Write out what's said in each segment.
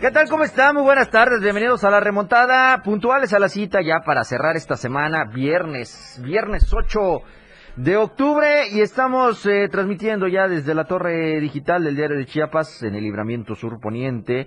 ¿Qué tal? ¿Cómo están? Muy buenas tardes. Bienvenidos a la remontada. Puntuales a la cita ya para cerrar esta semana, viernes, viernes 8 de octubre. Y estamos eh, transmitiendo ya desde la torre digital del diario de Chiapas en el libramiento sur poniente.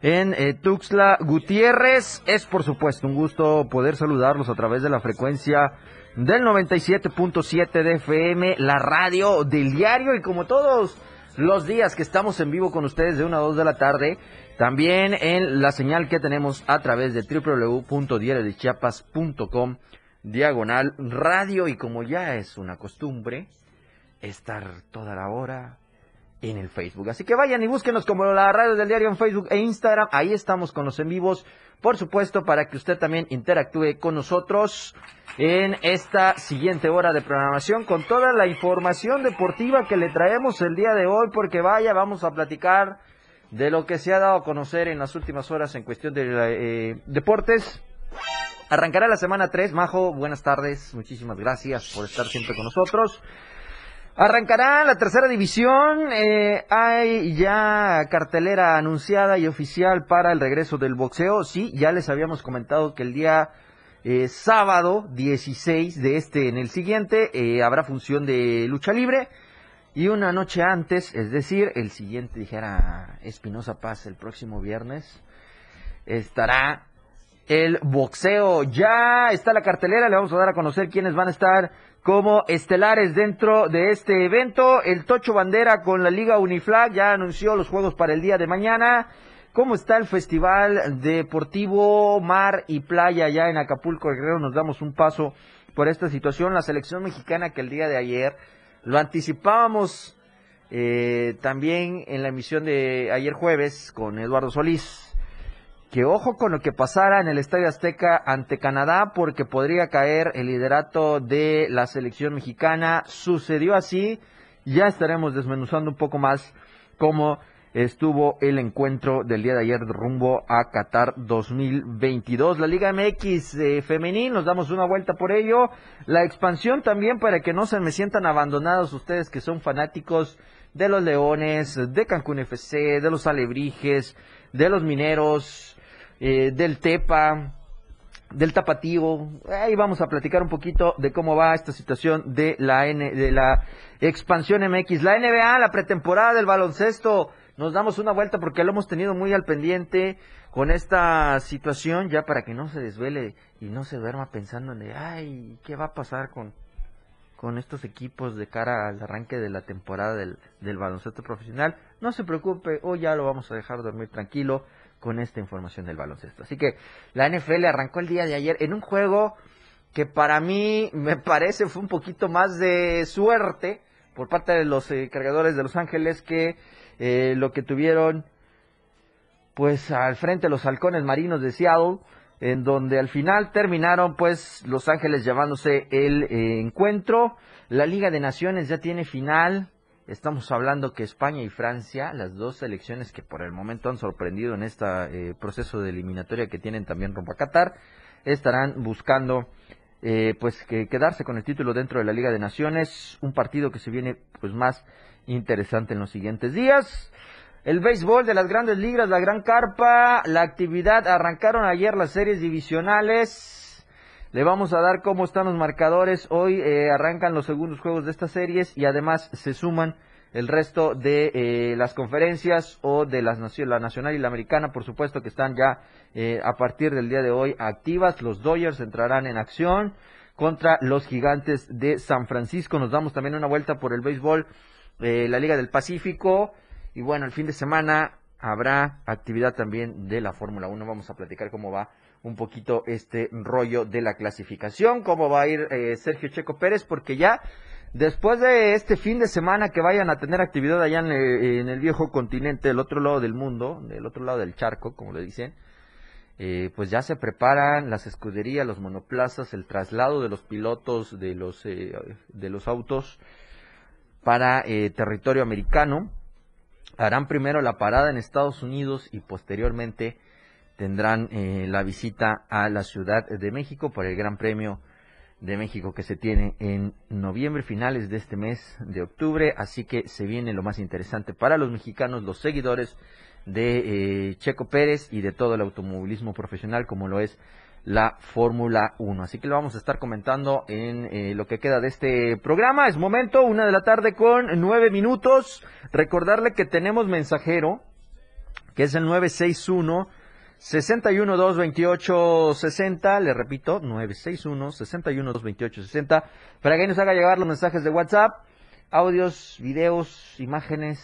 En eh, Tuxtla Gutiérrez. Es por supuesto un gusto poder saludarlos a través de la frecuencia del 97.7 de FM, la radio del diario y como todos los días que estamos en vivo con ustedes de 1 a 2 de la tarde, también en la señal que tenemos a través de www.diariodechiapas.com diagonal radio y como ya es una costumbre, estar toda la hora en el Facebook. Así que vayan y búsquenos como la radio del diario en Facebook e Instagram. Ahí estamos con los en vivos, por supuesto, para que usted también interactúe con nosotros en esta siguiente hora de programación con toda la información deportiva que le traemos el día de hoy, porque vaya, vamos a platicar de lo que se ha dado a conocer en las últimas horas en cuestión de eh, deportes. Arrancará la semana 3. Majo, buenas tardes. Muchísimas gracias por estar siempre con nosotros. Arrancará la tercera división. Eh, hay ya cartelera anunciada y oficial para el regreso del boxeo. Sí, ya les habíamos comentado que el día eh, sábado 16 de este en el siguiente habrá función de lucha libre. Y una noche antes, es decir, el siguiente, dijera Espinosa Paz, el próximo viernes, estará el boxeo. Ya está la cartelera, le vamos a dar a conocer quiénes van a estar como estelares dentro de este evento. El Tocho Bandera con la Liga Uniflag ya anunció los juegos para el día de mañana. ¿Cómo está el Festival Deportivo Mar y Playa ya en Acapulco Guerrero? Nos damos un paso por esta situación. La selección mexicana que el día de ayer lo anticipábamos eh, también en la emisión de ayer jueves con Eduardo Solís. Que ojo con lo que pasara en el Estadio Azteca ante Canadá porque podría caer el liderato de la selección mexicana. Sucedió así. Ya estaremos desmenuzando un poco más cómo estuvo el encuentro del día de ayer rumbo a Qatar 2022. La Liga MX eh, femenil, nos damos una vuelta por ello. La expansión también para que no se me sientan abandonados ustedes que son fanáticos de los Leones, de Cancún FC, de los Alebrijes, de los Mineros, eh, del Tepa, del Tapativo. Ahí vamos a platicar un poquito de cómo va esta situación de la N, de la expansión MX. La NBA, la pretemporada del baloncesto nos damos una vuelta porque lo hemos tenido muy al pendiente con esta situación ya para que no se desvele y no se duerma pensando en, ay, ¿qué va a pasar con, con estos equipos de cara al arranque de la temporada del, del baloncesto profesional? No se preocupe, hoy ya lo vamos a dejar dormir tranquilo con esta información del baloncesto. Así que la NFL arrancó el día de ayer en un juego que para mí me parece fue un poquito más de suerte por parte de los eh, cargadores de Los Ángeles que eh, lo que tuvieron pues al frente los halcones marinos de Seattle, en donde al final terminaron pues Los Ángeles llevándose el eh, encuentro. La Liga de Naciones ya tiene final. Estamos hablando que España y Francia, las dos selecciones que por el momento han sorprendido en este proceso de eliminatoria que tienen también rumbo a Qatar, estarán buscando pues que quedarse con el título dentro de la Liga de Naciones, un partido que se viene pues más interesante en los siguientes días. El béisbol de las grandes ligas, la gran carpa, la actividad, arrancaron ayer las series divisionales. Le vamos a dar cómo están los marcadores. Hoy eh, arrancan los segundos juegos de estas series y además se suman el resto de eh, las conferencias o de las la nacional y la americana, por supuesto que están ya eh, a partir del día de hoy activas. Los Dodgers entrarán en acción contra los gigantes de San Francisco. Nos damos también una vuelta por el béisbol eh, la Liga del Pacífico. Y bueno, el fin de semana habrá actividad también de la Fórmula 1. Vamos a platicar cómo va un poquito este rollo de la clasificación, cómo va a ir eh, Sergio Checo Pérez, porque ya después de este fin de semana que vayan a tener actividad allá en, eh, el viejo continente, del otro lado del mundo, del otro lado del charco, como le dicen, eh, pues ya se preparan las escuderías, los monoplazas, el traslado de los pilotos de los, eh, de los autos para eh, territorio americano. Harán primero la parada en Estados Unidos y posteriormente tendrán la visita a la Ciudad de México por el Gran Premio de México que se tiene en noviembre, finales de este mes de octubre. Así que se viene lo más interesante para los mexicanos, los seguidores de eh, Checo Pérez y de todo el automovilismo profesional como lo es la Fórmula 1. Así que lo vamos a estar comentando en eh, lo que queda de este programa. Es momento, una de la tarde con nueve minutos. Recordarle que tenemos mensajero, que es el 961 61 228 60, le repito, 961 61 228 60, para que nos haga llegar los mensajes de WhatsApp, audios, videos, imágenes,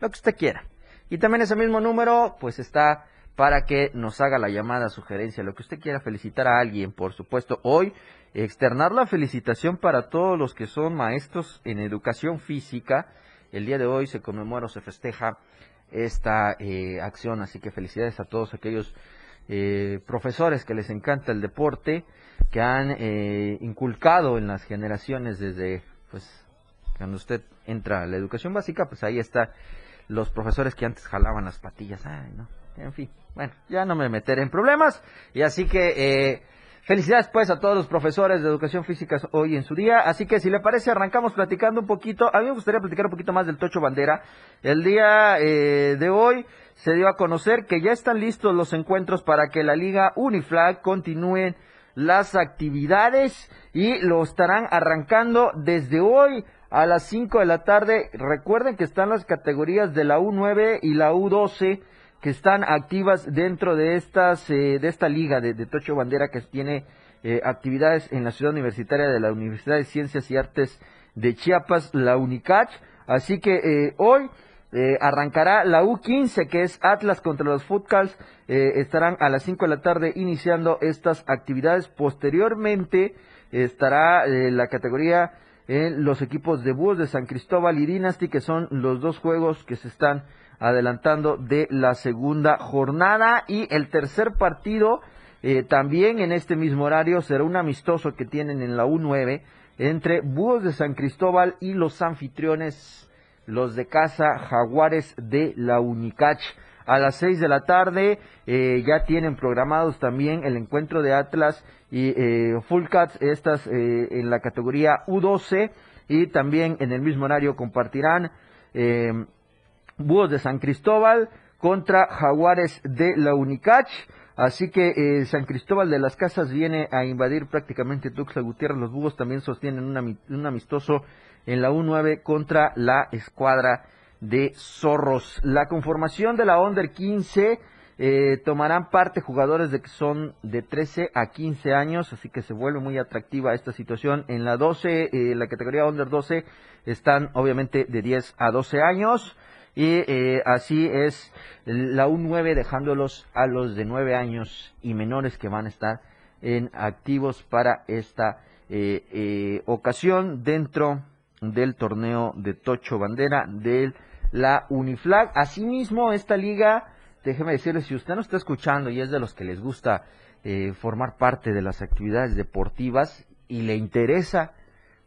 lo que usted quiera. Y también ese mismo número, pues está para que nos haga la llamada, sugerencia, lo que usted quiera, felicitar a alguien, por supuesto. Hoy, externar la felicitación para todos los que son maestros en educación física. El día de hoy se conmemora o se festeja esta eh, acción, así que felicidades a todos aquellos eh, profesores que les encanta el deporte, que han eh, inculcado en las generaciones desde, pues, cuando usted entra a la educación básica, pues ahí está los profesores que antes jalaban las patillas. Ay, no. En fin, bueno, ya no me meteré en problemas. Y así que eh, felicidades pues a todos los profesores de educación física hoy en su día. Así que si le parece, arrancamos platicando un poquito. A mí me gustaría platicar un poquito más del Tocho Bandera. El día eh, de hoy se dio a conocer que ya están listos los encuentros para que la Liga Uniflag continúe las actividades y lo estarán arrancando desde hoy a las 5 de la tarde. Recuerden que están las categorías de la U9 y la U12 que están activas dentro de estas eh, de esta liga de, Tocho Bandera que tiene eh, actividades en la ciudad universitaria de la Universidad de Ciencias y Artes de Chiapas, la UNICACH. Así que eh, hoy arrancará la U15 que es Atlas contra los Footcalls. estarán a las 5 de la tarde iniciando estas actividades. Posteriormente estará la categoría en los equipos de Búhos de San Cristóbal y Dynasty, que son los dos juegos que se están adelantando de la segunda jornada. Y el tercer partido, eh, también en este mismo horario, será un amistoso que tienen en la U9 entre Búhos de San Cristóbal y los anfitriones, los de casa Jaguares de la Unicach a las 6 de la tarde. Eh, ya tienen programados también el encuentro de Atlas y eh, Full estas eh, en la categoría U12 y también en el mismo horario compartirán Búhos de San Cristóbal contra Jaguares de la Unicach. Así que San Cristóbal de las Casas viene a invadir prácticamente Tuxtla Gutiérrez. Los Búhos también sostienen un amistoso en la U9 contra la escuadra de Zorros. La conformación de la Under 15 eh, tomarán parte jugadores de que son de 13 a 15 años, así que se vuelve muy atractiva esta situación. En la 12, eh, la categoría Under 12 están obviamente de 10 a 12 años y eh, así es la U9 dejándolos a los de 9 años y menores que van a estar en activos para esta ocasión dentro del torneo de Tocho Bandera del la Uniflag. Asimismo, esta liga, déjeme decirle, si usted no está escuchando y es de los que les gusta eh, formar parte de las actividades deportivas y le interesa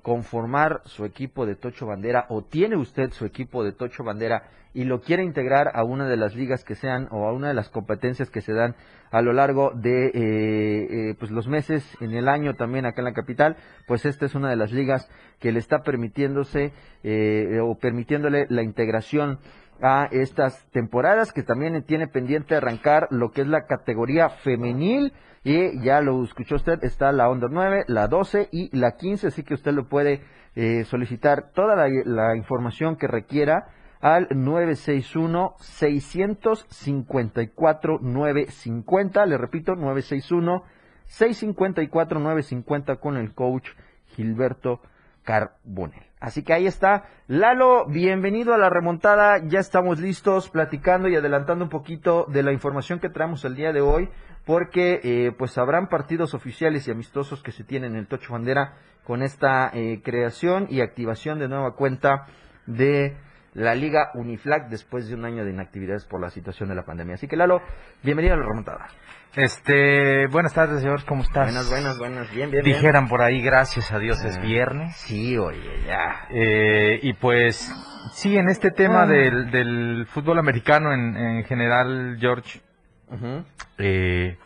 conformar su equipo de Tocho Bandera o tiene usted su equipo de Tocho Bandera y lo quiere integrar a una de las ligas que sean o a una de las competencias que se dan a lo largo de eh, eh, pues los meses en el año también acá en la capital, pues esta es una de las ligas que le está permitiéndose eh, o permitiéndole la integración a estas temporadas que también tiene pendiente arrancar lo que es la categoría femenil y ya lo escuchó usted, está la Under 9, la 12 y la 15, así que usted lo puede eh, solicitar toda la, información que requiera al 961-654-950, le repito, 961-654-950 con el coach Gilberto Carbonel. Así que ahí está. Lalo, bienvenido a la remontada. Ya estamos listos platicando y adelantando un poquito de la información que traemos el día de hoy, porque eh, pues habrán partidos oficiales y amistosos que se tienen en el Tocho Bandera con esta eh, creación y activación de nueva cuenta de la Liga Uniflag después de un año de inactividades por la situación de la pandemia. Así que Lalo, bienvenido a la remontada. Este, buenas tardes, señor, ¿cómo estás? Buenas, buenas, buenas, bien, bien. bien. Dijeran por ahí, gracias a Dios es Eh, viernes. Sí, oye, ya. Eh, y pues, sí, en este tema Ah. del, del fútbol americano en, en general, George, Ujú. eh,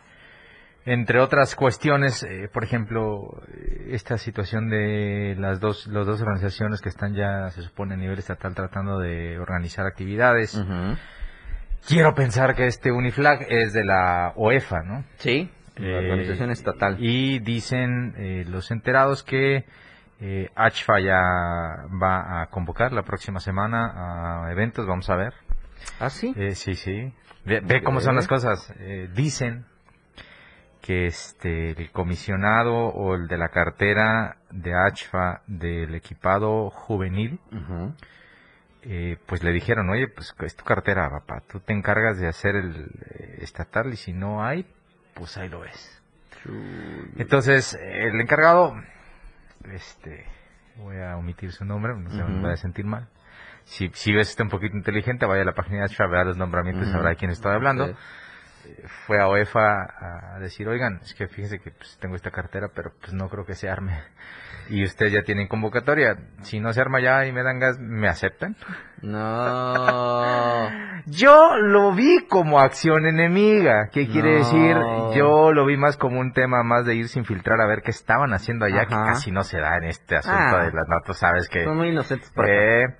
entre otras cuestiones, eh, por ejemplo, eh, esta situación de las dos, las dos organizaciones que están ya, se supone, a nivel estatal tratando de organizar actividades. Quiero pensar que este Uniflag es de la OEFA, ¿no? Sí, la Eh, organización estatal. Y dicen eh, los enterados que eh, ACHFA ya va a convocar la próxima semana a eventos, vamos a ver. ¿Ah, sí? Eh, sí, sí. Ve, ve cómo son las cosas. Eh, dicen que este el comisionado o el de la cartera de ACHFA del equipado juvenil, eh, pues le dijeron, oye, pues es tu cartera, papá, tú te encargas de hacer el eh, estatal y si no hay, pues ahí lo. Chuy. Entonces, el encargado, este, voy a omitir su nombre, no se me Ujú. vaya a sentir mal. Si, si ves está un poquito inteligente, vaya a la página de ACHA, vea los nombramientos Ujú. sabrá de quién estoy hablando. Eh, Fue a OEFA a decir, oigan, es que fíjense que pues, tengo esta cartera, pero pues no creo que se arme. Y ustedes ya tienen convocatoria. Si no se arma ya y me dan gas, ¿me aceptan? No. Yo lo vi como acción enemiga. ¿Qué quiere No. decir? Yo lo vi más como un tema más de irse a infiltrar a ver qué estaban haciendo allá, que casi no se da en este asunto Ah. de las notas, sabes que... Son muy inocentes por acá.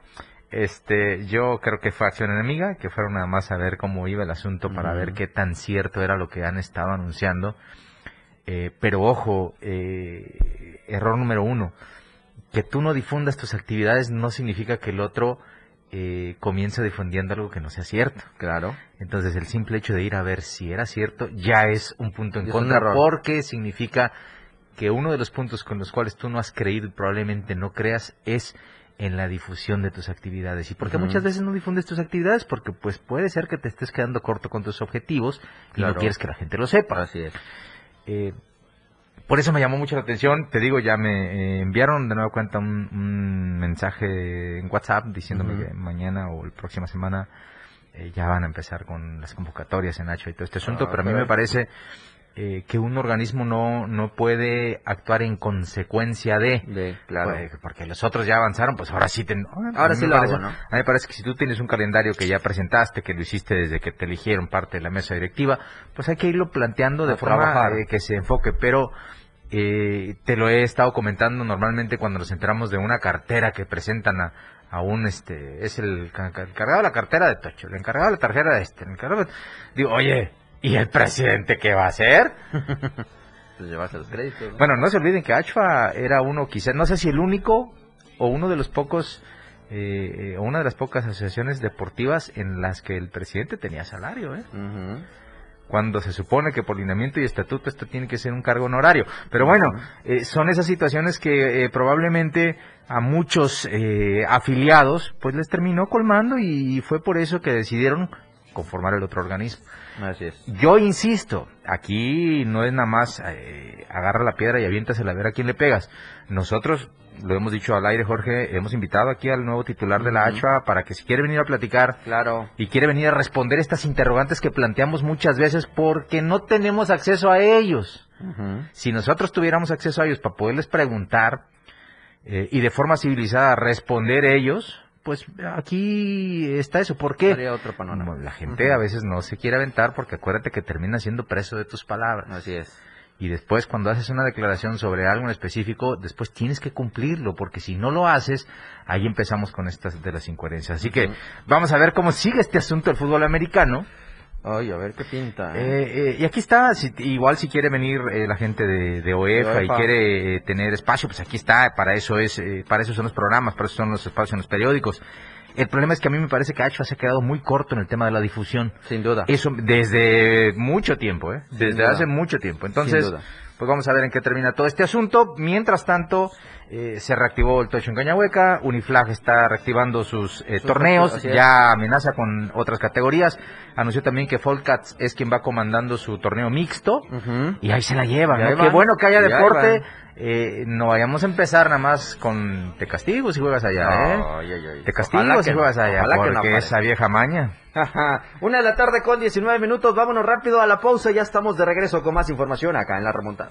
Este, yo creo que fue acción enemiga, que fueron nada más a ver cómo iba el asunto para ver qué tan cierto era lo que han estado anunciando. Eh, pero ojo, eh, error número uno, que tú no difundas tus actividades no significa que el otro eh, comience difundiendo algo que no sea cierto. Claro. Entonces el simple hecho de ir a ver si era cierto ya es un punto en Es contra porque significa que uno de los puntos con los cuales tú no has creído y probablemente no creas es en la difusión de tus actividades. ¿Y por qué Ujú. muchas veces no difundes tus actividades? Porque pues puede ser que te estés quedando corto con tus objetivos y no quieres que la gente lo sepa. Así es. Eh, por eso me llamó mucho la atención. Te digo, ya me eh, enviaron de nueva cuenta un, un mensaje en WhatsApp diciéndome que mañana o la próxima semana eh, ya van a empezar con las convocatorias en Nacho y todo este asunto. Ah, pero a mí me parece eh, que un organismo no, no puede actuar en consecuencia de... De, claro. Pues, porque los otros ya avanzaron, pues ahora sí. a Ahora sí lo parece- hago, ¿no? A mí me parece que si tú tienes un calendario que ya presentaste, que lo hiciste desde que te eligieron parte de la mesa directiva, pues hay que irlo planteando de A forma eh, que se enfoque. Pero eh, te lo he estado comentando normalmente cuando nos enteramos de una cartera que presentan a, a un, este, es el, ca- encargado de la cartera de Tocho, el encargado de la tarjeta de este, el encargado de- Digo, oye, ¿y el presidente qué va a hacer? Pues llevarse los créditos. ¿no? Bueno, no se olviden que ACHFA era uno, quizás, no sé si el único o uno de los pocos, eh, eh, o una de las pocas asociaciones deportivas en las que el presidente tenía salario, ¿eh? Cuando se supone que por lineamiento y estatuto esto tiene que ser un cargo honorario. Pero bueno, eh, son esas situaciones que eh, probablemente a muchos afiliados pues les terminó colmando y fue por eso que decidieron conformar el otro organismo. Así es. Yo insisto, aquí no es nada más eh, agarra la piedra y aviéntasela a ver a quién le pegas. Nosotros, lo hemos dicho al aire, Jorge, hemos invitado aquí al nuevo titular de la. ACHA para que si quiere venir a platicar Claro. y quiere venir a responder estas interrogantes que planteamos muchas veces porque no tenemos acceso a ellos. Si nosotros tuviéramos acceso a ellos para poderles preguntar eh, y de forma civilizada responder ellos, pues aquí está eso. ¿Por qué? Otro panorama. La gente a veces no se quiere aventar porque acuérdate que termina siendo preso de tus palabras. Así es. Y después cuando haces una declaración sobre algo en específico, después tienes que cumplirlo, porque si no lo haces, ahí empezamos con estas de las incoherencias. Así que vamos a ver cómo sigue este asunto del fútbol americano. Ay, a ver qué pinta. ¿eh? Eh, eh, y aquí está, si- igual si quiere venir eh, la gente de, de OEFA, De y OEFA. quiere eh, tener espacio, pues aquí está, para eso es, eh, para eso son los programas, para eso son los espacios en los periódicos. El problema es que a mí me parece que ACHA se ha quedado muy corto en el tema de la difusión. Sin duda. Eso desde mucho tiempo, ¿eh? Desde hace mucho tiempo. Entonces, Sin duda. pues vamos a ver en qué termina todo este asunto. Mientras tanto, eh, se reactivó el Tocho en Cañahueca, Uniflag está reactivando sus, eh, torneos, ya amenaza con otras categorías. Anunció también que Folcats es quien va comandando su torneo mixto y ahí se la lleva. Qué bueno que haya deporte. Eh, no vayamos a empezar nada más con te castigo si juegas allá, ¿eh? Te castigo si juegas allá, porque esa vieja maña. Una de la tarde con 19 minutos, vámonos rápido a la pausa, ya estamos de regreso con más información acá en La Remontada.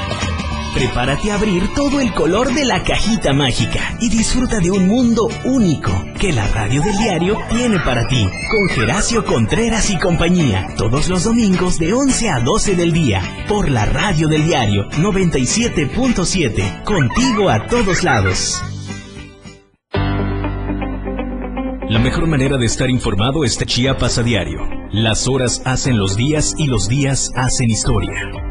Prepárate a abrir todo el color de la cajita mágica y disfruta de un mundo único que la radio del diario tiene para ti. Con Geracio Contreras y compañía, todos los domingos de 11 a 12 del día, por la radio del diario 97.7, contigo a todos lados. La mejor manera de estar informado es Chiapas a diario. Las horas hacen los días y los días hacen historia.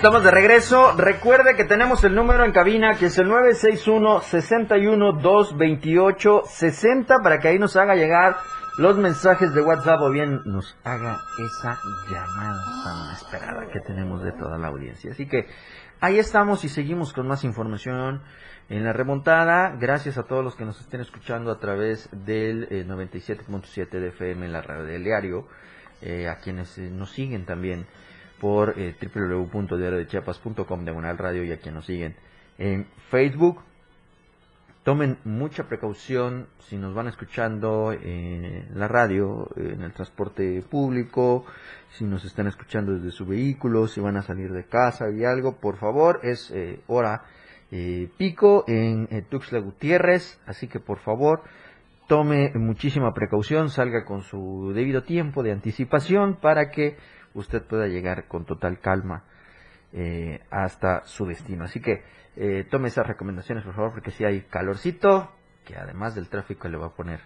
Estamos de regreso. Recuerde que tenemos el número en cabina que es el 961-61-228-60 para que ahí nos haga llegar los mensajes de WhatsApp o bien nos haga esa llamada tan esperada que tenemos de toda la audiencia. Así que ahí estamos y seguimos con más información en la remontada. Gracias a todos los que nos estén escuchando a través del 97.7 eh, de FM en la radio del diario, eh, a quienes eh, nos siguen también por eh, www.diariodechiapas.com diagonal radio y a quienes nos siguen en Facebook. Tomen mucha precaución si nos van escuchando en la radio, en el transporte público, si nos están escuchando desde su vehículo, si van a salir de casa y algo, por favor, es eh, hora eh, pico en Tuxtla Gutiérrez, así que por favor tome muchísima precaución, salga con su debido tiempo de anticipación para que usted pueda llegar con total calma eh, hasta su destino. Así que eh, tome esas recomendaciones, por favor, porque si hay calorcito, que además del tráfico le va a poner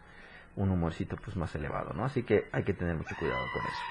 un humorcito pues más elevado, ¿no? Así que hay que tener mucho cuidado con eso.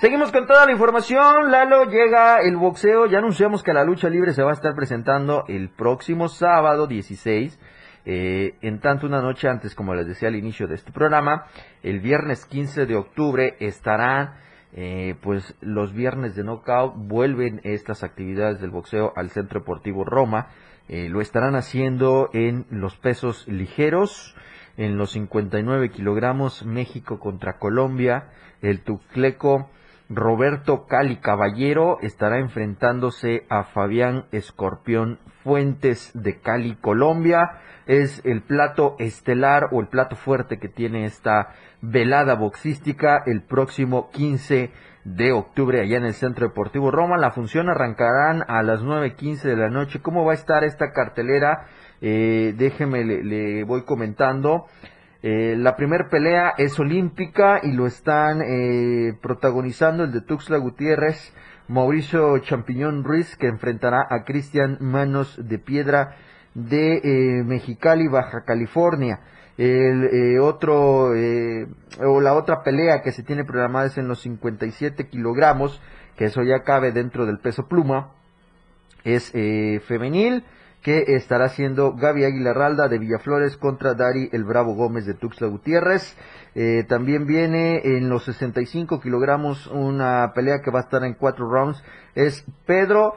Seguimos con toda la información. Lalo, llega el boxeo. Ya anunciamos que la lucha libre se va a estar presentando el próximo sábado 16. Eh, en tanto, una noche antes, como les decía al inicio de este programa, el viernes 15 de octubre estarán eh, pues los viernes de knockout vuelven estas actividades del boxeo al Centro Deportivo Roma. Eh, lo estarán haciendo en los pesos ligeros, en los 59 kilogramos, México contra Colombia. El tucleco Roberto Cali Caballero estará enfrentándose a Fabián Escorpión Fuentes de Cali, Colombia. Es el plato estelar o el plato fuerte que tiene esta velada boxística el próximo 15 de octubre allá en el Centro Deportivo Roma. La función arrancarán a las 9.15 de la noche. ¿Cómo va a estar esta cartelera? Eh, déjeme, le, voy comentando. Eh, la primera pelea es olímpica y lo están eh, protagonizando el de Tuxla Gutiérrez, Mauricio Champiñón Ruiz, que enfrentará a Cristian Manos de Piedra de eh, Mexicali, Baja California. El eh, otro, eh, o la otra pelea que se tiene programada es en los 57 kilogramos, que eso ya cabe dentro del peso pluma. Es eh, femenil, que estará haciendo Gaby Aguilar Ralda de Villaflores contra Dari El Bravo Gómez de Tuxtla Gutiérrez. Eh, también viene en los 65 kilogramos una pelea que va a estar en cuatro rounds. Es Pedro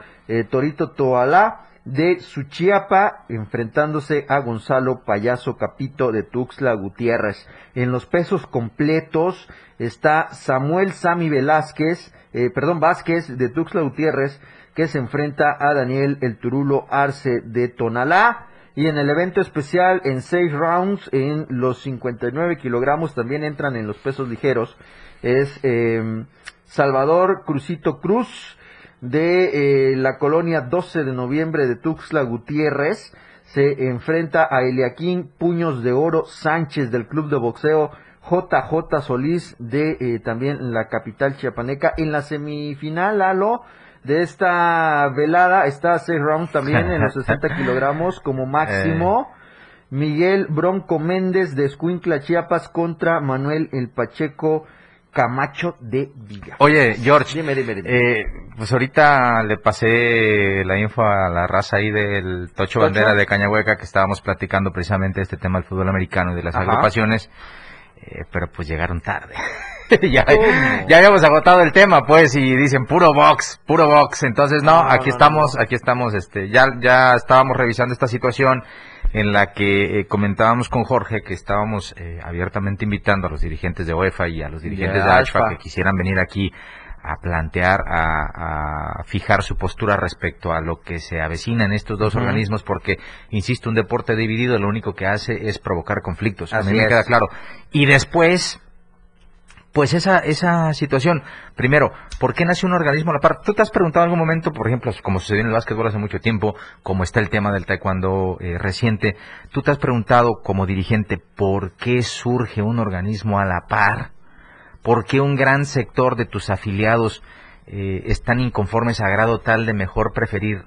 Torito Toalá de Suchiapa enfrentándose a Gonzalo Payaso Capito de Tuxtla Gutiérrez. En los pesos completos está Samuel Sami Velázquez, eh, perdón, Vázquez de Tuxtla Gutiérrez que se enfrenta a Daniel El Turulo Arce de Tonalá. Y en el evento especial, en seis rounds, en los 59 kilogramos, también entran en los pesos ligeros, es eh, Salvador Crucito Cruz de eh, la colonia 12 de noviembre de Tuxtla Gutiérrez. Se enfrenta a Eliaquín Puños de Oro Sánchez del Club de Boxeo JJ Solís de eh, también la capital chiapaneca. En la semifinal, Lalo, de esta velada está seis rounds también en los 60 kilogramos como máximo. Miguel Bronco Méndez de Escuincla, Chiapas contra Manuel El Pacheco Camacho de Villa. Oye, George, Dime, dime, dime. eh, pues ahorita le pasé la info a la raza ahí del Tocho ¿Tocho? Bandera de Cañahueca que estábamos platicando precisamente de este tema del fútbol americano y de las Ajá. agrupaciones, eh, pero pues llegaron tarde. ya, ya habíamos agotado el tema, pues, y dicen puro box, puro box. Entonces, no, No, aquí no, estamos, no. aquí estamos, este, ya, ya estábamos revisando esta situación en la que eh, comentábamos con Jorge que estábamos eh, abiertamente invitando a los dirigentes de UEFA y a los dirigentes De de ASFA que quisieran venir aquí a plantear, a, a fijar su postura respecto a lo que se avecina en estos dos organismos, porque, insisto, un deporte dividido lo único que hace es provocar conflictos. a mí me es. queda claro. Y después, pues esa, esa situación, primero, ¿por qué nace un organismo a la par? ¿Tú te has preguntado en algún momento, por ejemplo, como sucedió en el básquetbol hace mucho tiempo, como está el tema del taekwondo eh, reciente, tú te has preguntado como dirigente, ¿por qué surge un organismo a la par? ¿Por qué un gran sector de tus afiliados eh, están inconformes a grado tal de mejor preferir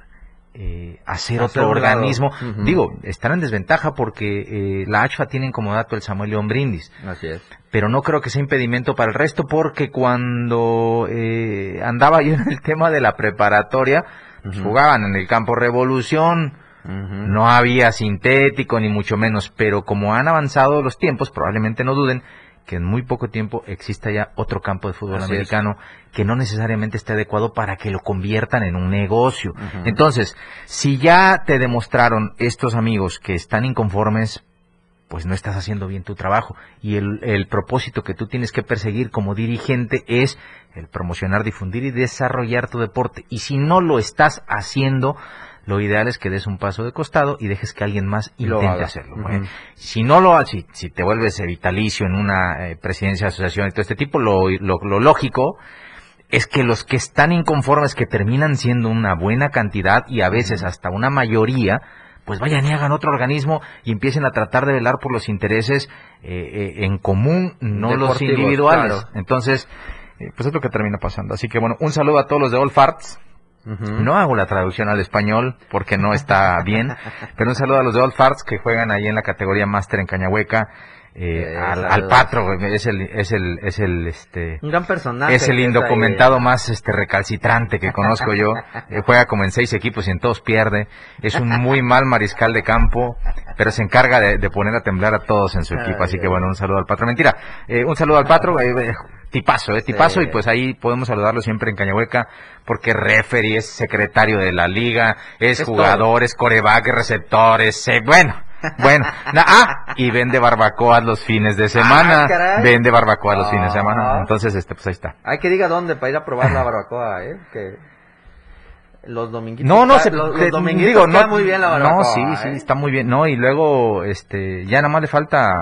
eh, hacer Hacer otro organismo? Digo, están en desventaja porque eh, la ACFA tiene como dato el Samuel León Brindis. Así es. pero no creo que sea impedimento para el resto porque cuando eh, andaba yo en el tema de la preparatoria, pues, jugaban en el campo Revolución, no había sintético ni mucho menos, pero como han avanzado los tiempos, probablemente no duden que en muy poco tiempo exista ya otro campo de fútbol Así es. americano que no necesariamente esté adecuado para que lo conviertan en un negocio. Entonces, si ya te demostraron estos amigos que están inconformes, pues no estás haciendo bien tu trabajo. Y el, el propósito que tú tienes que perseguir como dirigente es el promocionar, difundir y desarrollar tu deporte. Y si no lo estás haciendo, lo ideal es que des un paso de costado y dejes que alguien más intente hacerlo. Si no lo haces, si, si te vuelves eh, vitalicio en una eh, presidencia de asociación y todo este tipo, lo, lo, lo lógico es que los que están inconformes, que terminan siendo una buena cantidad y a veces hasta una mayoría, pues vayan y hagan otro organismo y empiecen a tratar de velar por los intereses eh, eh, en común, no los individuales. claro. Entonces, eh, pues es lo que termina pasando. Así que bueno, un saludo a todos los de All Farts. No hago la traducción al español porque no está bien, pero un saludo a los de Old Farts que juegan ahí en la categoría Máster en Cañahueca. Eh, al, al Patro, güey, es el, es el, es el, este, Un gran personaje. es el indocumentado ahí. más este recalcitrante que conozco yo. Eh, juega como en seis equipos y en todos pierde. Es un muy mal mariscal de campo, pero se encarga de, de poner a temblar a todos en su equipo. Así que bueno, un saludo al Patro. Mentira, eh, un saludo al Patro. eh, tipazo, eh, tipazo. Sí. Y pues ahí podemos saludarlo siempre en Cañahueca, porque referee, es secretario de la liga, es, Es jugador, es coreback, receptor, es... bueno. Bueno, na- ah, y vende barbacoas los fines de semana. Ah, vende barbacoas los fines de Ah. semana. Entonces, este, pues ahí está. Hay que diga dónde para ir a probar la barbacoa, ¿eh? Que los dominguitos. No, no, se, los, los dominguitos digo, no, muy bien la barbacoa. no, sí, sí, ¿eh? está muy bien, no, y luego, este, ya nada más le falta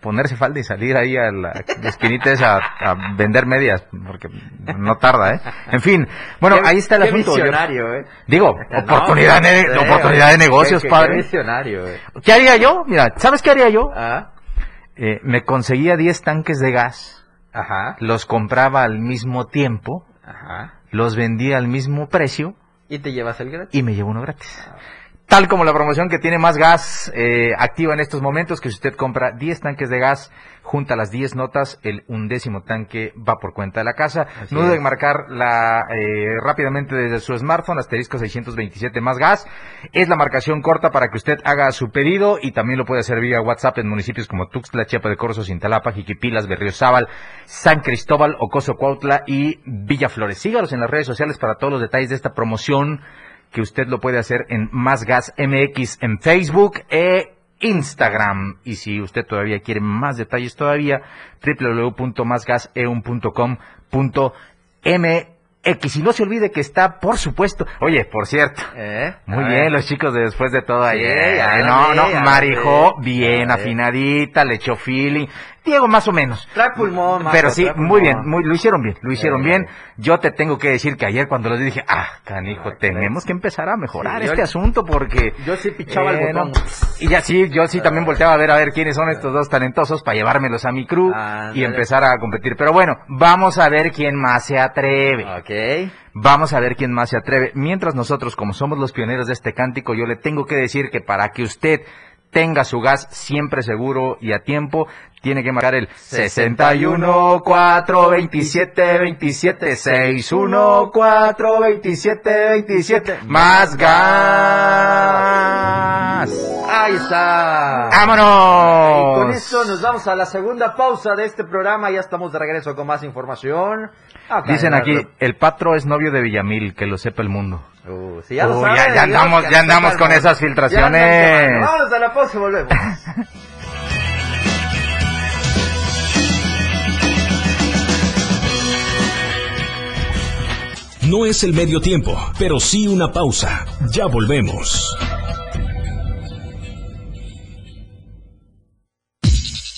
ponerse falda y salir ahí a la esquinita esa a, a vender medias, porque no tarda, ¿eh? En fin, bueno, Qué- ahí está el qué asunto. visionario, ¿eh? digo, No, oportunidad, de, oportunidad de negocios, qué- padre. Qué visionario, ¿eh? ¿Qué haría yo? Mira, ¿sabes qué haría yo? Ah, Eh, me conseguía 10 tanques de gas, ajá, los compraba al mismo tiempo, ajá. los vendía al mismo precio Y te llevas el gratis. y me llevo uno gratis. Tal como la promoción que tiene más gas eh, activa en estos momentos, que si usted compra 10 tanques de gas, junta las 10 notas, el undécimo tanque va por cuenta de la casa. Así no duden es. en marcar la, eh, rápidamente desde su smartphone, asterisco 627 más gas. Es la marcación corta para que usted haga su pedido y también lo puede hacer vía WhatsApp en municipios como Tuxtla, Chiapa de Corzo, Cintalapa, Jiquipilas, Berriozábal, San Cristóbal, Ocoso Cuautla y Villaflores. Sígalos en las redes sociales para todos los detalles de esta promoción que usted lo puede hacer en Más Gas MX en Facebook e Instagram. Y si usted todavía quiere más detalles todavía, www.másgaseun.com.mx. Y no se olvide que está, por supuesto, oye, por cierto, ¿Eh? muy A bien, ver. los chicos de después de todo Sí, ayer. Eh, la no, no, Marijó, bien afinadita, le echó feeling. Diego, más o menos. Trae pulmón, Majo, Pero sí, muy bien, muy, lo hicieron bien, lo hicieron Eh. bien. Yo te tengo que decir que ayer cuando lo dije, ah, canijo, Ah, tenemos que empezar a mejorar Sí, yo- este asunto porque... Yo sí pichaba el botón. no. Y ya sí, yo sí también volteaba a ver a ver quiénes son estos dos talentosos para llevármelos a mi crew Ah, y empezar a competir. Pero bueno, vamos a ver quién más se atreve. Ok. Vamos a ver quién más se atreve. Mientras nosotros, como somos los pioneros de este cántico, yo le tengo que decir que para que usted tenga su gas siempre seguro y a tiempo, tiene que marcar el 61 4 27 27 61 4 27 27 más gas. Está. ¡Vámonos! Y con esto nos vamos a la segunda pausa de este programa. Ya estamos de regreso con más información. Acá Dicen aquí, red. el patro es novio de Villamil, que lo sepa el mundo. Uh, si ya lo Uy, saben, ya- ya andamos- ya andamos con el- esas ya filtraciones. quemando. Vámonos a la pausa y volvemos. No es el medio tiempo, pero sí una pausa. Ya volvemos.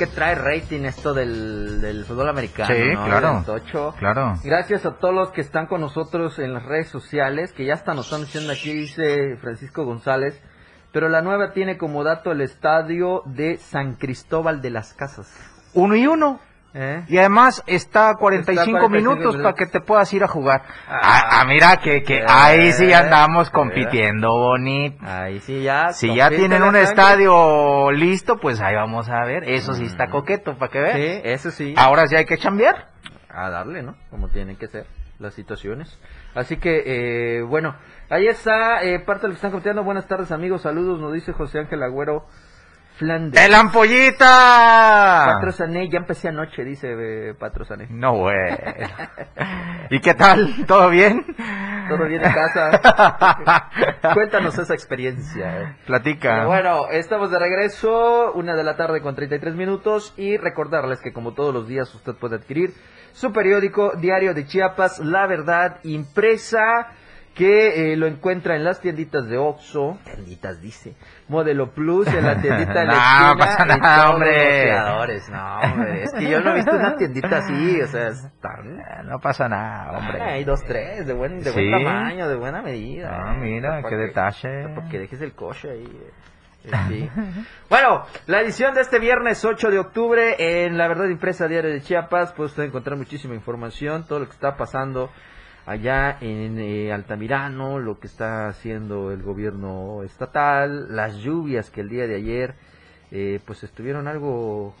Que trae rating esto del, del fútbol americano, Sí, ¿no? claro. Claro. Gracias a todos los que están con nosotros en las redes sociales, que ya hasta nos están diciendo aquí, dice Francisco González. Pero la nueva tiene como dato el estadio de San Cristóbal de las Casas. Uno y uno. ¿Eh? Y además está a 45, Está a 45 minutos para que te puedas ir a jugar. Ah. Ah, ah, mira que, que Eh, ahí sí andamos eh. compitiendo bonito. Ahí sí ya. Si ya tienen un estadio listo, pues ahí vamos a ver. Eso sí está coqueto, para que veas. Sí, eso sí. Ahora sí hay que chambear. A darle, ¿no? Como tiene que ser. las situaciones. Así que, eh, bueno, ahí está parte de lo que están comentando. Buenas tardes, amigos. Saludos, nos dice José Ángel Agüero Flandes. ¡El ampollita! Patrosané, ya empecé anoche, dice eh, Patrosané. No, güey. ¿Y qué tal? ¿Todo bien? Todo bien en casa. Cuéntanos esa experiencia. eh. Platica. Bueno, estamos de regreso, una de la tarde con 33 minutos y recordarles que como todos los días usted puede adquirir su periódico Diario de Chiapas, La Verdad, impresa, que eh, lo encuentra en las tienditas de Oxxo, tienditas dice, Modelo Plus, en la tiendita de la No, pasa nada, hombre. No, hombre, es que yo no he visto una tiendita así, o sea, están... Eh, No pasa nada, hombre. Hay dos, tres, de buen, de buen Sí. tamaño, de buena medida. Ah, mira, Para qué que- detalle. Para que dejes el coche ahí. eh, eh, sí. bueno, la edición de este viernes 8 de octubre en La Verdad Impresa Diario de Chiapas, puede usted encontrar muchísima información, todo lo que está pasando allá en eh, Altamirano, lo que está haciendo el gobierno estatal, las lluvias que el día de ayer eh, pues estuvieron algo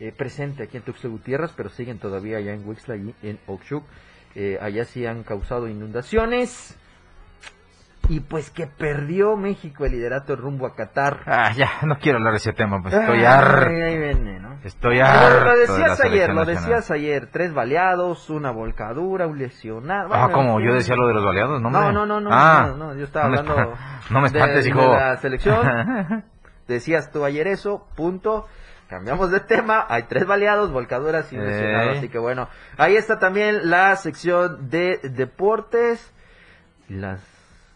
eh, presente aquí en Tuxtla Gutiérrez, pero siguen todavía allá en Huixla y en Oxchuc. Eh, allá sí han causado inundaciones. Y pues que perdió México el liderato rumbo a Qatar. Ah, ya, no quiero hablar de ese tema, pues estoy Ay, harto. ahí viene, ¿no? Estoy harto. lo de decías ayer, lo nacional. decías ayer. Tres baleados, una volcadura, un lesionado. Ah, como yo decía lo de los baleados, ¿no? No, no, no, no, Ah, no, no, yo estaba no hablando no me de- espantes, de hijo. la selección. Decías tú ayer eso, punto. Cambiamos de tema, hay tres baleados, volcaduras y un Ey. lesionado. Así que bueno, ahí está también la sección de deportes, las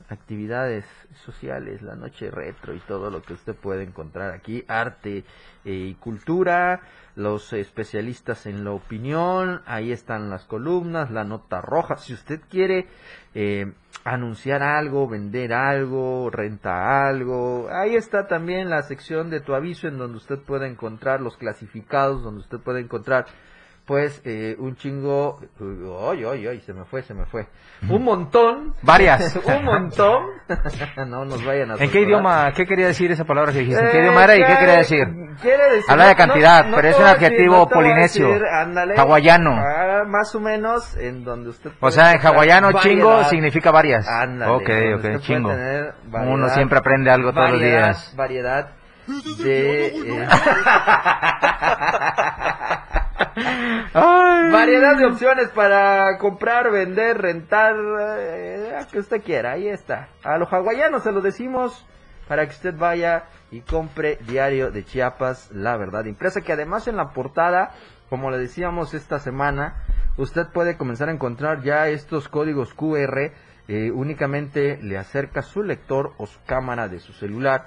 actividades sociales, la noche retro y todo lo que usted puede encontrar aquí, arte eh, y cultura, los especialistas en la opinión, ahí están las columnas, la nota roja, si usted quiere eh, anunciar algo, vender algo, renta algo, ahí está también la sección de tu aviso en donde usted puede encontrar los clasificados, donde usted puede encontrar pues eh, un chingo, ay, ay, ay, se me fue, se me fue, un montón, Varias. un montón, no nos vayan a ¿En qué idioma? ¿Qué quería decir esa palabra que dijiste? ¿En qué Eh, idioma era y qué quería decir? quiere decir- Habla de cantidad, no pero es un decir, adjetivo polinesio, decir, ándale. hawaiano. Ah, más o menos en donde usted O sea, en hawaiano chingo significa varias. Ándale, ok, ok, chingo. Uno siempre aprende algo todos los días. Variedad de... eh, Variedad de opciones para comprar, vender, rentar, eh, que usted quiera, ahí está. A los hawaianos se lo decimos para que usted vaya y compre Diario de Chiapas, la verdad impresa, que además en la portada, como le decíamos esta semana, usted puede comenzar a encontrar ya estos códigos QR, eh, únicamente le acerca su lector o su cámara de su celular,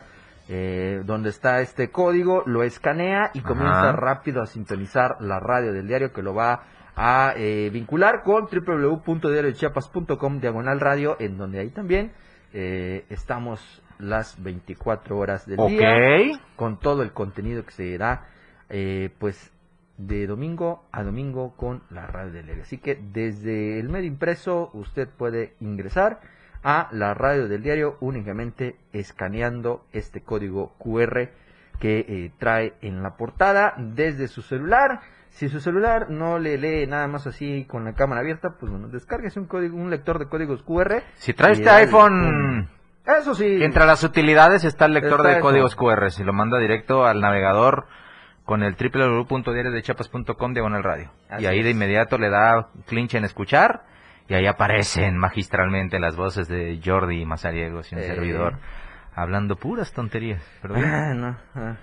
eh, donde está este código, lo escanea y comienza Ajá. rápido a sintonizar la radio del diario que lo va a eh, vincular con www.diariochiapas.com diagonal radio, en donde ahí también eh, estamos las 24 horas del día con todo el contenido que se da eh, pues de domingo a domingo con la radio del diario. Así que desde el medio impreso usted puede ingresar a la radio del diario únicamente escaneando este código QR que eh, trae en la portada desde su celular. Si su celular no le lee nada más así con la cámara abierta, pues bueno, descárguese un código, un lector de códigos QR. Si trae este iPhone. Eso sí. entre las utilidades está el lector Está de eso. códigos QR. Si lo manda directo al navegador con el www.diariodechiapas.com diagonal radio. Así y ahí de inmediato le da clinch en escuchar y ahí aparecen magistralmente las voces de Jordi Mazariegos y un Eh. servidor hablando puras tonterías. Pero. Ah, no. ah.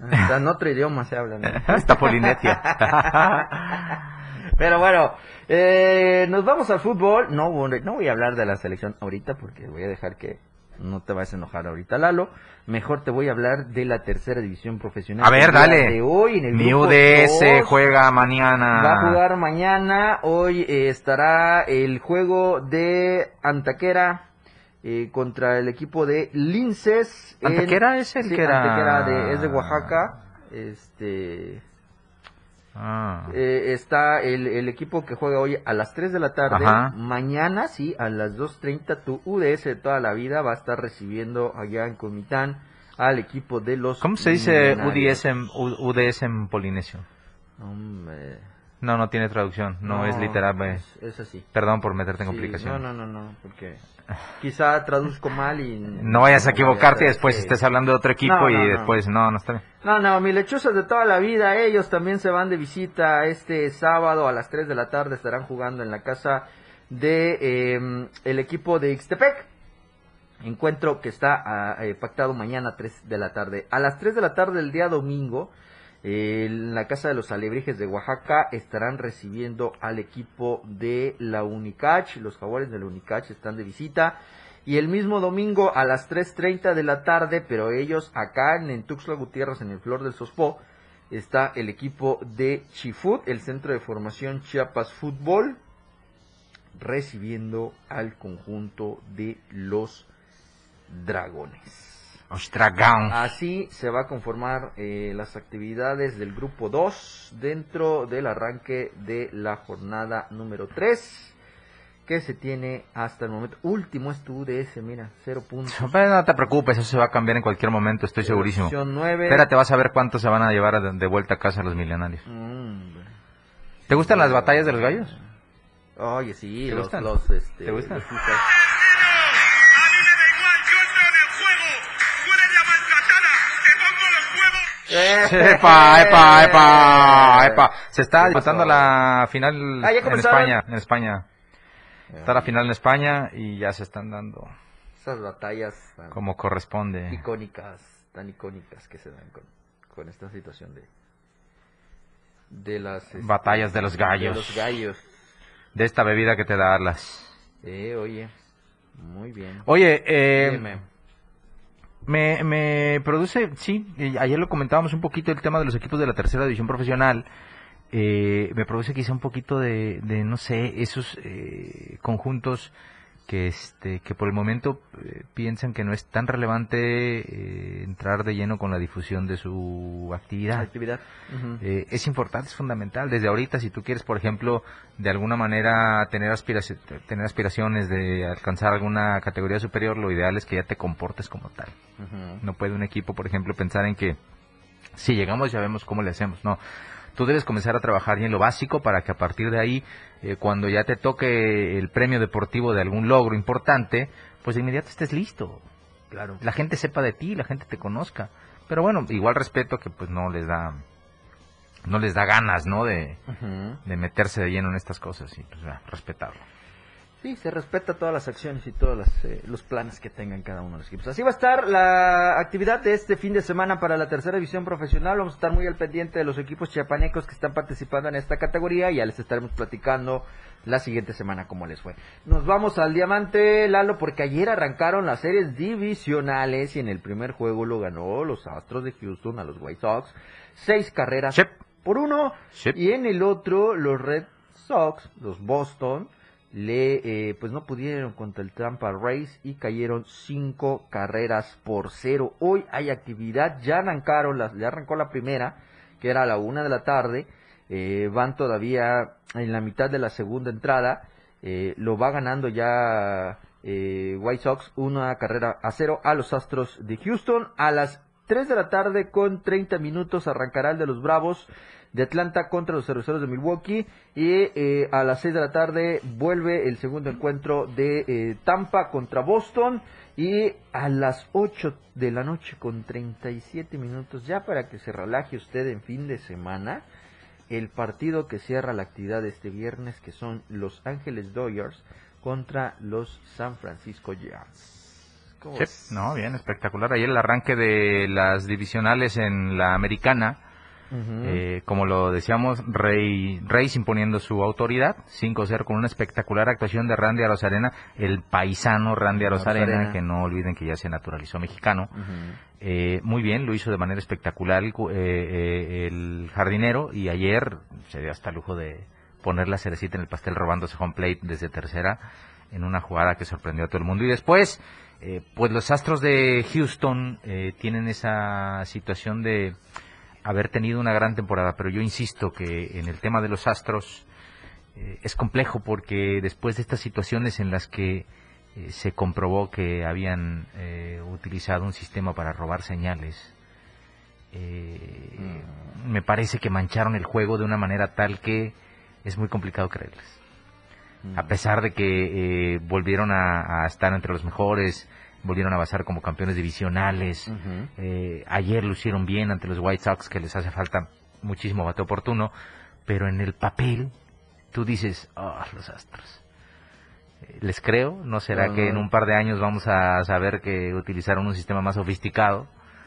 Ah, en otro idioma se habla. ¿no? Hasta Polinesia. Pero bueno, eh, nos vamos al fútbol. No, no voy a hablar de la selección ahorita porque voy a dejar que no te vayas a enojar ahorita, Lalo. Mejor te voy a hablar de la tercera división profesional. A ver, El día dale. De hoy en el Mi grupo UDS juega mañana. Va a jugar mañana. Hoy eh, estará el juego de Antaquera eh, contra el equipo de Linces. en- ¿Antequera es el Sí, que era? Antequera de- es de Oaxaca. Este Ah. eh, está el, el equipo que juega hoy a las 3 de la tarde. Ajá. Mañana, sí, a las 2.30, tu UDS de toda la vida va a estar recibiendo allá en Comitán al equipo de los. ¿Cómo se dice. UDS en, UDS en polinesio? Hombre, No, no tiene traducción, no, es literal. Es, es así. Perdón por meterte en Sí, complicación. No, no, no, no, porque quizá traduzco mal y... No vayas a equivocarte y después estés hablando de otro equipo No, y no, después no, no está bien. No, no, mis lechuzas de toda la vida, ellos también se van de visita este sábado a las 3 de la tarde, estarán jugando en la casa de eh, el equipo de Ixtepec. Encuentro que está ah, eh, pactado mañana a 3 de la tarde. A las 3 de la tarde del día domingo, en la casa de los alebrijes de Oaxaca estarán recibiendo al equipo de la Unicach. Los jaguares de la Unicach están de visita. Y el mismo domingo a las 3.30 de la tarde, pero ellos acá en, Tuxtla Gutiérrez, en el Flor del Sospó, está el equipo de Chifut, el centro de formación Chiapas Fútbol, recibiendo al conjunto de los Dragones. Ostragán. Así se va a conformar eh, las actividades del grupo 2 dentro del arranque de la jornada número 3 que se tiene hasta el momento. Último es tu UDS, mira, 0 puntos. No te preocupes, eso se va a cambiar en cualquier momento, estoy segurísimo. Posición 9. Espérate, vas a ver cuántos se van a llevar de, vuelta a casa los millonarios. Mm, ¿Te gustan las batallas de los gallos? Oye, sí, ¿Te los, gustan? los, este, ¿Te gustan? los ¡Epa, epa, epa! epa. Se está disputando la final Ah, en. España, en España. Está la final en España y ya se están dando Esas batallas tan como corresponde. icónicas, tan icónicas que se dan con, con esta situación de de las este, Batallas de los gallos. de los gallos. De esta bebida que te da Atlas. Eh, oye, muy bien. Oye, eh, Dime. Me, me produce, sí, y ayer lo comentábamos un poquito el tema de los equipos de la tercera división profesional. Eh, me produce quizá un poquito de, de no sé, esos eh, conjuntos que este que por el momento eh, piensan que no es tan relevante eh, entrar de lleno con la difusión de su actividad. Eh, es importante, es fundamental. Desde ahorita, si tú quieres, por ejemplo, de alguna manera tener, aspiraci- tener aspiraciones de alcanzar alguna categoría superior, lo ideal es que ya te comportes como tal. No puede un equipo, por ejemplo, pensar en que si llegamos ya vemos cómo le hacemos. No, tú debes comenzar a trabajar ya en lo básico para que a partir de ahí, eh, cuando ya te toque el premio deportivo de algún logro importante, pues de inmediato estés listo. Claro. La gente sepa de ti, la gente te conozca. Pero bueno, igual respeto que pues no les da no les da ganas, ¿no? De, de meterse de lleno en estas cosas y pues respetarlo. Sí, se respeta todas las acciones y todos eh, los planes que tengan cada uno de los equipos. Así va a estar la actividad de este fin de semana para la tercera división profesional. Vamos a estar muy al pendiente de los equipos chiapanecos que están participando en esta categoría y ya les estaremos platicando la siguiente semana cómo les fue. Nos vamos al diamante, Lalo, porque ayer arrancaron las series divisionales y en el primer juego lo ganó los Astros de Houston a los White Sox. Seis carreras por uno. Y en el otro, los Red Sox, los Boston, le eh, pues no pudieron contra el Tampa Rays y cayeron cinco carreras por cero. Hoy hay actividad, ya arrancaron las, ya arrancó la primera, que era a la una de la tarde. eh, van todavía en la mitad de la segunda entrada. eh, lo va ganando ya eh, White Sox una carrera a cero a los Astros de Houston. A las 3 de la tarde con 30 minutos arrancará el de los Bravos de Atlanta contra los cerveceros de Milwaukee y eh, a las 6 de la tarde vuelve el segundo encuentro de eh, Tampa contra Boston y a las 8 de la noche con 37 minutos ya para que se relaje usted en fin de semana el partido que cierra la actividad de este viernes que son Los Ángeles Dodgers contra los San Francisco Giants. No, bien, espectacular. Ayer el arranque de las divisionales en la americana, Eh, como lo decíamos, Rey, Reyes imponiendo su autoridad, 5-0 con una espectacular actuación de Randy Arozarena, el paisano Randy Arozarena, Arozarena. que no olviden que ya se naturalizó mexicano. Eh, muy bien, lo hizo de manera espectacular el, eh, eh, el jardinero y ayer se dio hasta el lujo de poner la cerecita en el pastel robándose home plate desde tercera en una jugada que sorprendió a todo el mundo. Y después, eh, pues los Astros de Houston eh, tienen esa situación de haber tenido una gran temporada, pero yo insisto que en el tema de los Astros eh, es complejo porque después de estas situaciones en las que eh, se comprobó que habían eh, utilizado un sistema para robar señales, eh, me parece que mancharon el juego de una manera tal que es muy complicado creerles. Mm. A pesar de que eh, volvieron a, a estar entre los mejores, volvieron a basar como campeones divisionales, Ujú. eh, ayer lo hicieron bien ante los White Sox, que les hace falta muchísimo bate oportuno, pero en el papel tú dices, ah, los Astros. Eh, Les creo, ¿no será que en un par de años vamos a saber que utilizaron un sistema más sofisticado?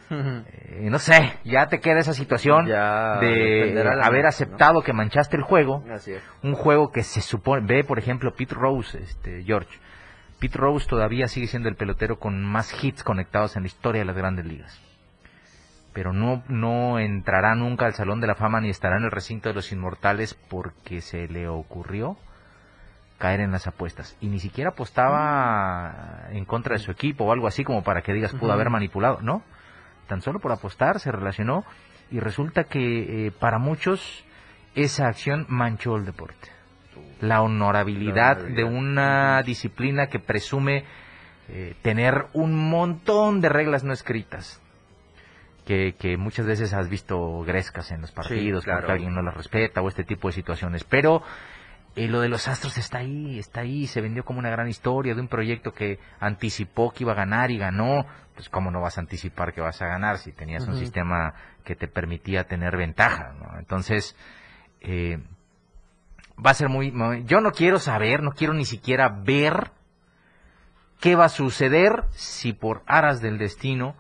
Eh, no sé, ya te queda esa situación Ya de la haber aceptado que manchaste el juego, Así es. un juego que se supone, ve por ejemplo Pete Rose, este George, Pete Rose todavía sigue siendo el pelotero con más hits conectados en la historia de las grandes ligas. Pero no, no entrará nunca al Salón de la Fama ni estará en el recinto de los inmortales porque se le ocurrió caer en las apuestas. Y ni siquiera apostaba en contra de su equipo o algo así como para que digas pudo haber manipulado. No, tan solo por apostar se relacionó y resulta que eh, para muchos esa acción manchó el deporte. La honorabilidad La de una disciplina que presume eh, tener un montón de reglas no escritas. Que, que muchas veces has visto grescas en los partidos, claro. porque alguien no las respeta o este tipo de situaciones. Pero eh, lo de los Astros está ahí, está ahí, se vendió como una gran historia de un proyecto que anticipó que iba a ganar y ganó. Pues cómo no vas a anticipar que vas a ganar si tenías un sistema que te permitía tener ventaja, ¿no? Entonces, eh, va a ser muy, muy- Yo no quiero saber, no quiero ni siquiera ver qué va a suceder si por aras del destino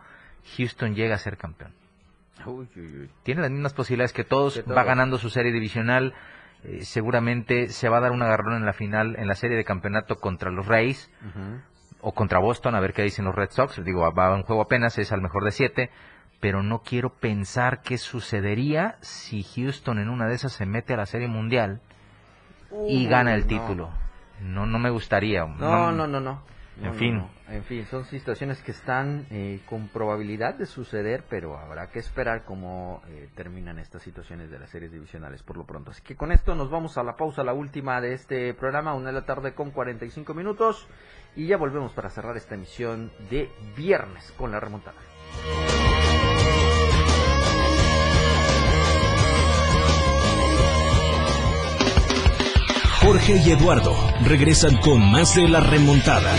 Houston llega a ser campeón. Uy, uy, uy. Tiene las mismas posibilidades que todos, Que va ganando su serie divisional, eh, seguramente se va a dar un agarrón en la final, en la serie de campeonato contra los Rays Ujú. o contra Boston, a ver qué dicen los Red Sox. Digo, va a un juego apenas, es al mejor de siete, pero no quiero pensar qué sucedería si Houston en una de esas se mete a la serie mundial y Uy, gana el no. título. No, no me gustaría. No, no, no, no. En fin. En fin, son situaciones que están eh, con probabilidad de suceder, pero habrá que esperar cómo eh, terminan estas situaciones de las series divisionales por lo pronto. Así que con esto nos vamos a la pausa, la última de este programa, una de la tarde con 45 minutos. Y ya volvemos para cerrar esta emisión de viernes con la remontada. Jorge y Eduardo regresan con más de la remontada.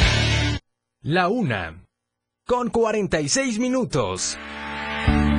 La una. Con 46 minutos.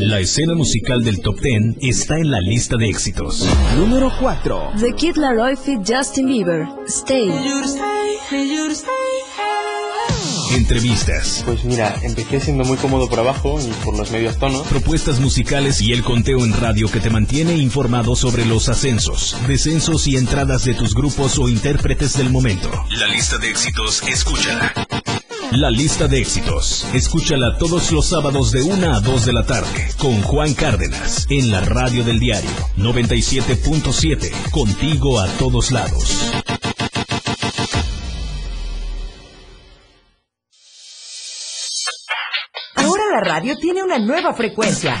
La escena musical del top 10 está en la lista de éxitos. Número 4. The Kid Laroi Fit Justin Bieber. Stay. Entrevistas, Pues mira, empecé siendo muy cómodo por abajo y por los medios tonos. propuestas musicales y el conteo en radio que te mantiene informado sobre los ascensos, descensos y entradas de tus grupos o intérpretes del momento. La lista de éxitos, escúchala. La lista de éxitos, escúchala todos los sábados de 1 a 2 de la tarde con Juan Cárdenas en la radio del diario 97.7, contigo a todos lados. Ahora la radio tiene una nueva frecuencia.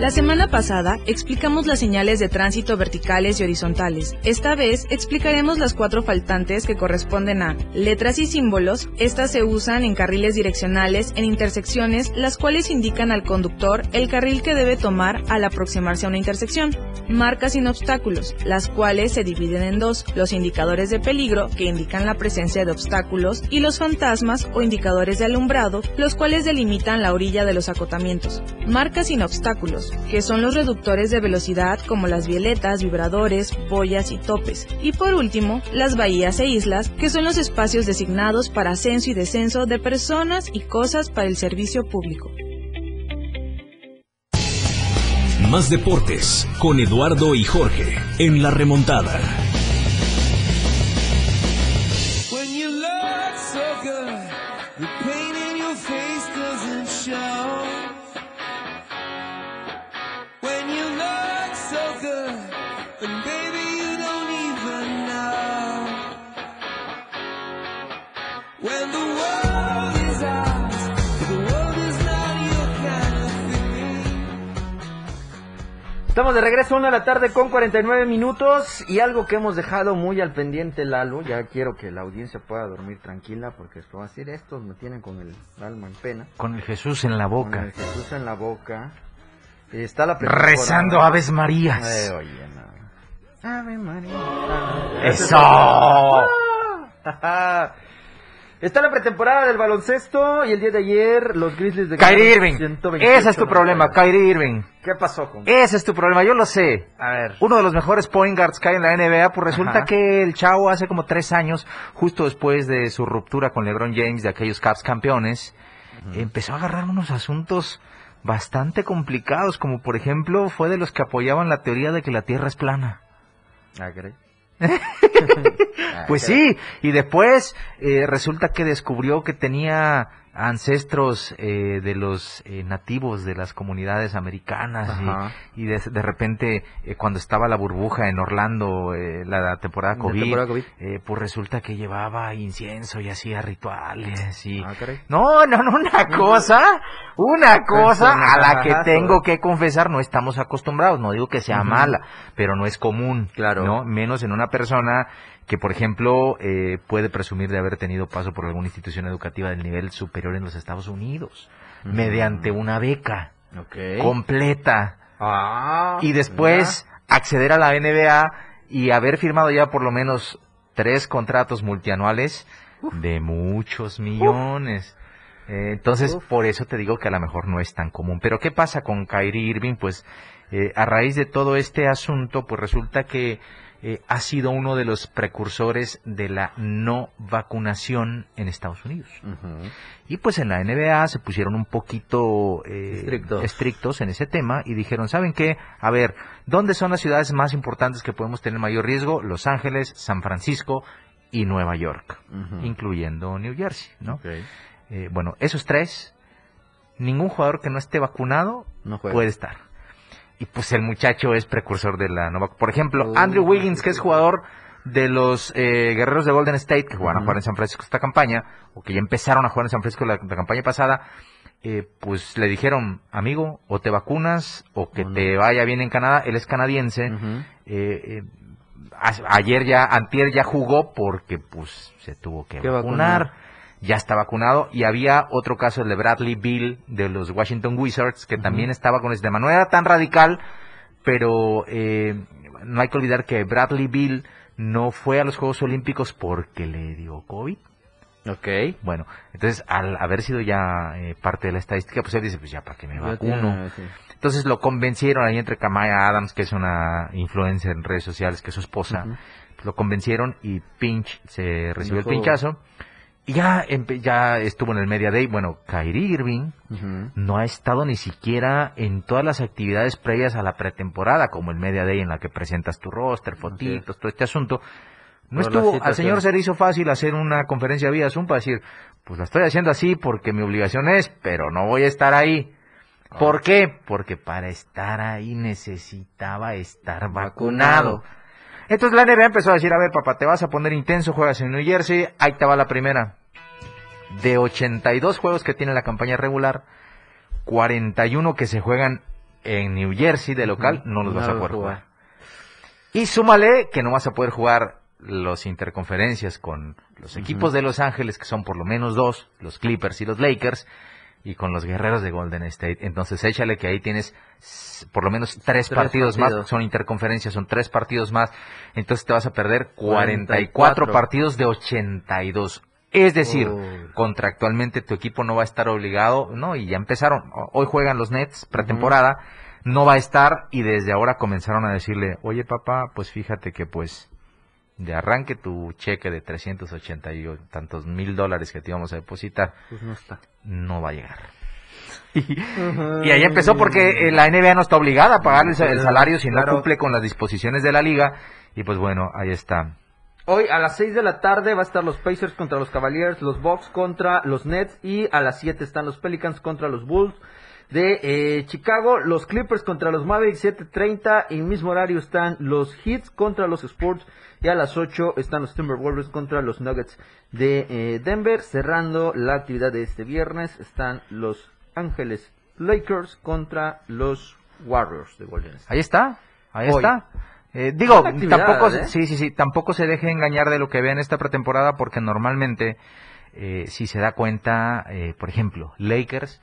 La semana pasada explicamos las señales de tránsito verticales y horizontales. Esta vez explicaremos las cuatro faltantes que corresponden a letras y símbolos. Estas se usan en carriles direccionales en intersecciones, las cuales indican al conductor el carril que debe tomar al aproximarse a una intersección. Marcas sin obstáculos, las cuales se dividen en dos, los indicadores de peligro, que indican la presencia de obstáculos, y los fantasmas o indicadores de alumbrado, los cuales delimitan la orilla de los acotamientos. Marcas sin obstáculos, que son los reductores de velocidad como las violetas, vibradores, boyas y topes. Y por último, las bahías e islas, que son los espacios designados para ascenso y descenso de personas y cosas para el servicio público. Más deportes con Eduardo y Jorge en la remontada. Estamos de regreso, una de la tarde con 49 minutos y algo que hemos dejado muy al pendiente, Lalo. Ya quiero que la audiencia pueda dormir tranquila porque esto va a decir, estos me tienen con el alma en pena. Con el Jesús en la Con boca. el Jesús en la boca. Está la. Rezando Aves Marías. Eh, oye, no. Ave María. ¡Eso! Está la pretemporada del baloncesto y el día de ayer los Grizzlies de Kyrie Irving. 128 Ese es tu problema, Kyrie Irving. ¿Qué pasó con Ese es tu problema, yo lo sé. A ver. Uno de los mejores point guards que hay en la NBA, pues resulta Ajá. que el chavo hace como tres años, justo después de su ruptura con LeBron James, de aquellos Cavs campeones, empezó a agarrar unos asuntos bastante complicados, como por ejemplo fue de los que apoyaban la teoría de que la Tierra es plana. Ah. Pues sí, y después eh, resulta que descubrió que tenía ancestros eh, de los eh, nativos de las comunidades americanas y, y de, de repente eh, cuando estaba la burbuja en Orlando eh, la temporada La COVID, temporada COVID. eh, pues resulta que llevaba incienso y hacía rituales y Ah, no, no, no, una cosa, una cosa a la que tengo que confesar, no estamos acostumbrados, no digo que sea mala, pero no es común, Claro. ¿no? Menos en una persona que, por ejemplo, eh, puede presumir de haber tenido paso por alguna institución educativa del nivel superior en los Estados Unidos, Ujú. mediante una beca completa, Ah, y después acceder a la NBA y haber firmado ya por lo menos tres contratos multianuales de muchos millones. Eh, entonces, por eso te digo que a lo mejor no es tan común. Pero ¿qué pasa con Kyrie Irving? Pues eh, a raíz de todo este asunto, pues resulta que eh, ha sido uno de los precursores de la no vacunación en Estados Unidos. Y pues en la NBA se pusieron un poquito eh, Estrictos. estrictos en ese tema y dijeron, ¿saben qué? A ver, ¿dónde son las ciudades más importantes que podemos tener mayor riesgo? Los Ángeles, San Francisco y Nueva York, incluyendo New Jersey, ¿no? Eh, bueno, esos tres, ningún jugador que no esté vacunado No puede estar. Y pues el muchacho es precursor de la nueva... Por ejemplo, Oh, Andrew Wiggins, que es jugador de los eh, Guerreros de Golden State, que van a jugar en San Francisco esta campaña, o que ya empezaron a jugar en San Francisco la, la campaña pasada, eh, pues le dijeron, amigo, o te vacunas, o que no. te vaya bien en Canadá, él es canadiense, eh, eh, a- ayer ya, antier ya jugó porque pues se tuvo que Que vacunar. vacunar. Ya está vacunado y había otro caso el de Bradley Bill de los Washington Wizards que también estaba con ese tema. No era tan radical, pero eh, no hay que olvidar que Bradley Bill no fue a los Juegos Olímpicos porque le dio COVID. Ok. Bueno, entonces al haber sido ya eh, parte de la estadística, pues él dice, pues ya para que me vacuno. sí. Entonces lo convencieron ahí entre Kamaya Adams, que es una influencer en redes sociales, que es su esposa, lo convencieron y pinch se recibió el pinchazo. Y ya, ya estuvo en el Media Day. Bueno, Kyrie Irving no ha estado ni siquiera en todas las actividades previas a la pretemporada, como el Media Day en la que presentas tu roster, fotitos, todo este asunto. No estuvo, al señor se le hizo fácil hacer una conferencia vía Zoom para decir, pues la estoy haciendo así porque mi obligación es, pero no voy a estar ahí. Ah. ¿Por qué? Porque para estar ahí necesitaba estar vacunado. Vacunado. Entonces la NBA empezó a decir, a ver papá, te vas a poner intenso, juegas en New Jersey, ahí te va la primera. De 82 juegos que tiene la campaña regular, 41 que se juegan en New Jersey de local, no los vas a poder jugar. jugar. Y súmale que no vas a poder jugar los interconferencias con los equipos de Los Ángeles, que son por lo menos dos, los Clippers y los Lakers, y con los guerreros de Golden State. Entonces échale que ahí tienes por lo menos tres, Tres partidos, partidos. más, son interconferencias, son tres partidos más, entonces te vas a perder 44, 44 partidos de 82. Es decir, Uy. contractualmente tu equipo no va a estar obligado, ¿no? Y ya empezaron, hoy juegan los Nets pretemporada, no va a estar y desde ahora comenzaron a decirle, oye papá, pues fíjate que pues de arranque tu cheque de 380 y tantos mil dólares que te íbamos a depositar, Pues no está. no va a llegar. Y ahí empezó porque eh, la NBA no está obligada a pagar el, sa- el salario si no cumple con las disposiciones de la liga. Y pues bueno, ahí está. Hoy a las 6 de la tarde va a estar los Pacers contra los Cavaliers, los Bucks contra los Nets y a las 7 están los Pelicans contra los Bulls de eh, Chicago, los Clippers contra los Mavericks 7:30 y mismo horario están los Heats contra los Sports y a las 8 están los Timberwolves contra los Nuggets de eh, Denver. Cerrando la actividad de este viernes están los Ángeles Lakers contra los Warriors de Golden State. Ahí está, ahí Hoy. está. Eh, digo, tampoco, ¿eh? sí, sí, sí, tampoco se deje engañar de lo que ve en esta pretemporada porque normalmente, eh, si se da cuenta, eh, por ejemplo, Lakers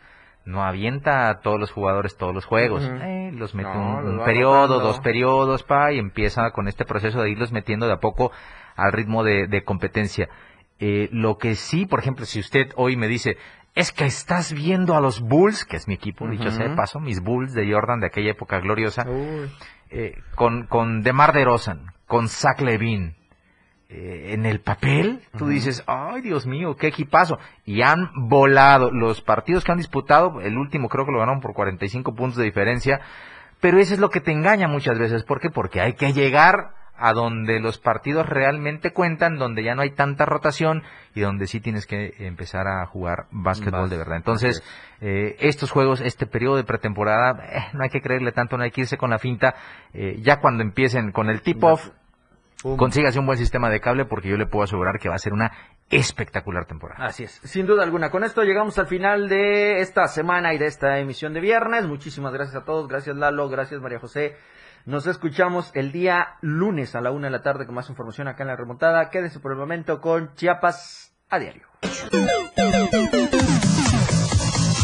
no avienta a todos los jugadores todos los juegos. Eh, los mete No, un, los un va periodo, dos periodos, pa, y empieza con este proceso de irlos metiendo de a poco al ritmo de, de competencia. Eh, lo que sí, por ejemplo, si usted hoy me dice, es que estás viendo a los Bulls, que es mi equipo, dicho sea de paso, mis Bulls de Jordan de aquella época gloriosa, eh, con, con DeMar DeRozan, con Zach Levine, eh, en el papel, tú dices, ay Dios mío, qué equipazo. Y han volado los partidos que han disputado, el último creo que lo ganaron por 45 puntos de diferencia, pero eso es lo que te engaña muchas veces. ¿Por qué? Porque hay que llegar a donde los partidos realmente cuentan, donde ya no hay tanta rotación y donde sí tienes que empezar a jugar básquetbol de verdad. Entonces, eh, estos juegos, este periodo de pretemporada, eh, no hay que creerle tanto, no hay que irse con la finta. Eh, ya cuando empiecen con el tip-off, Consígase un buen sistema de cable porque yo le puedo asegurar que va a ser una espectacular temporada. Así es, sin duda alguna. Con esto llegamos al final de esta semana y de esta emisión de viernes. Muchísimas gracias a todos. Gracias Lalo, gracias María José. Nos escuchamos el día lunes a la una de la tarde con más información acá en la remontada. Quédense por el momento con Chiapas a diario.